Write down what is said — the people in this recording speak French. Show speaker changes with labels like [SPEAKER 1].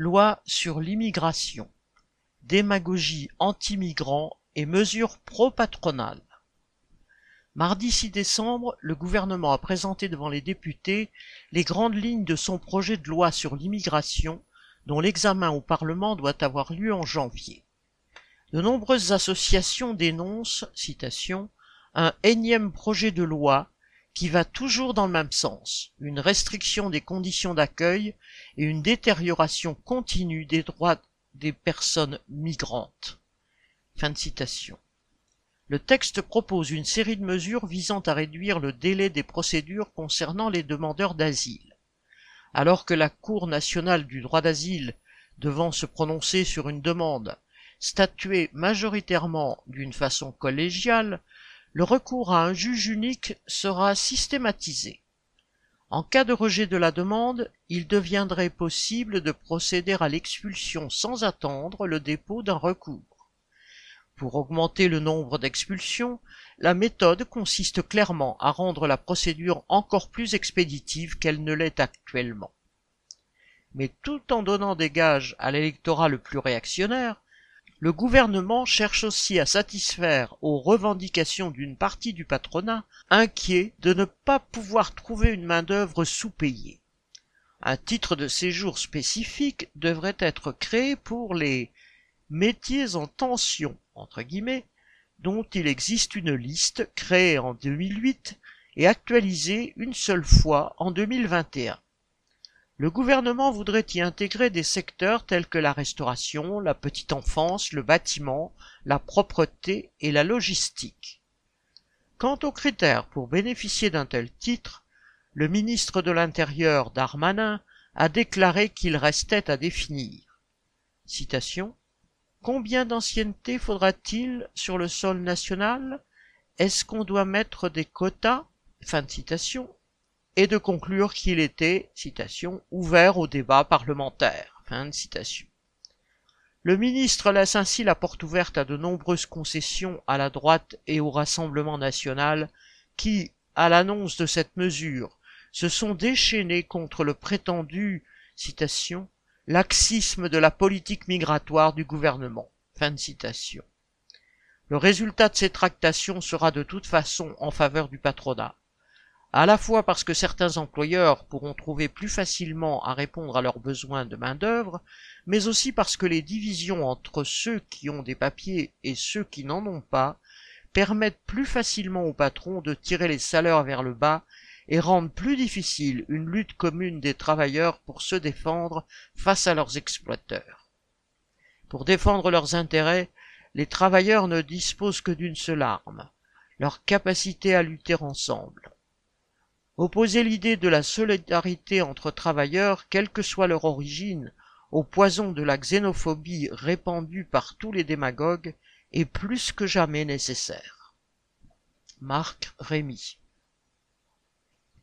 [SPEAKER 1] Loi sur l'immigration, démagogie anti-migrants et mesures pro-patronales. Mardi 6 décembre, le gouvernement a présenté devant les députés les grandes lignes de son projet de loi sur l'immigration dont l'examen au Parlement doit avoir lieu en janvier. De nombreuses associations dénoncent, citation, un énième projet de loi qui va toujours dans le même sens, une restriction des conditions d'accueil et une détérioration continue des droits des personnes migrantes. Fin de citation. Le texte propose une série de mesures visant à réduire le délai des procédures concernant les demandeurs d'asile. Alors que la Cour nationale du droit d'asile, devant se prononcer sur une demande, statuée majoritairement d'une façon collégiale, le recours à un juge unique sera systématisé. En cas de rejet de la demande, il deviendrait possible de procéder à l'expulsion sans attendre le dépôt d'un recours. Pour augmenter le nombre d'expulsions, la méthode consiste clairement à rendre la procédure encore plus expéditive qu'elle ne l'est actuellement. Mais tout en donnant des gages à l'électorat le plus réactionnaire, le gouvernement cherche aussi à satisfaire aux revendications d'une partie du patronat inquiet de ne pas pouvoir trouver une main-d'œuvre sous-payée. Un titre de séjour spécifique devrait être créé pour les métiers en tension, entre guillemets, dont il existe une liste créée en 2008 et actualisée une seule fois en 2021. Le gouvernement voudrait y intégrer des secteurs tels que la restauration, la petite enfance, le bâtiment, la propreté et la logistique. Quant aux critères pour bénéficier d'un tel titre, le ministre de l'Intérieur Darmanin a déclaré qu'il restait à définir. Citation. Combien d'ancienneté faudra-t-il sur le sol national? Est-ce qu'on doit mettre des quotas? Fin de citation et de conclure qu'il était, citation, ouvert au débat parlementaire. Le ministre laisse ainsi la porte ouverte à de nombreuses concessions à la droite et au Rassemblement national qui, à l'annonce de cette mesure, se sont déchaînés contre le prétendu, citation, laxisme de la politique migratoire du gouvernement. Le résultat de ces tractations sera de toute façon en faveur du patronat à la fois parce que certains employeurs pourront trouver plus facilement à répondre à leurs besoins de main-d'œuvre, mais aussi parce que les divisions entre ceux qui ont des papiers et ceux qui n'en ont pas permettent plus facilement aux patrons de tirer les salaires vers le bas et rendent plus difficile une lutte commune des travailleurs pour se défendre face à leurs exploiteurs. Pour défendre leurs intérêts, les travailleurs ne disposent que d'une seule arme, leur capacité à lutter ensemble. Opposer l'idée de la solidarité entre travailleurs, quelle que soit leur origine, au poison de la xénophobie répandue par tous les démagogues est plus que jamais nécessaire. Marc Rémy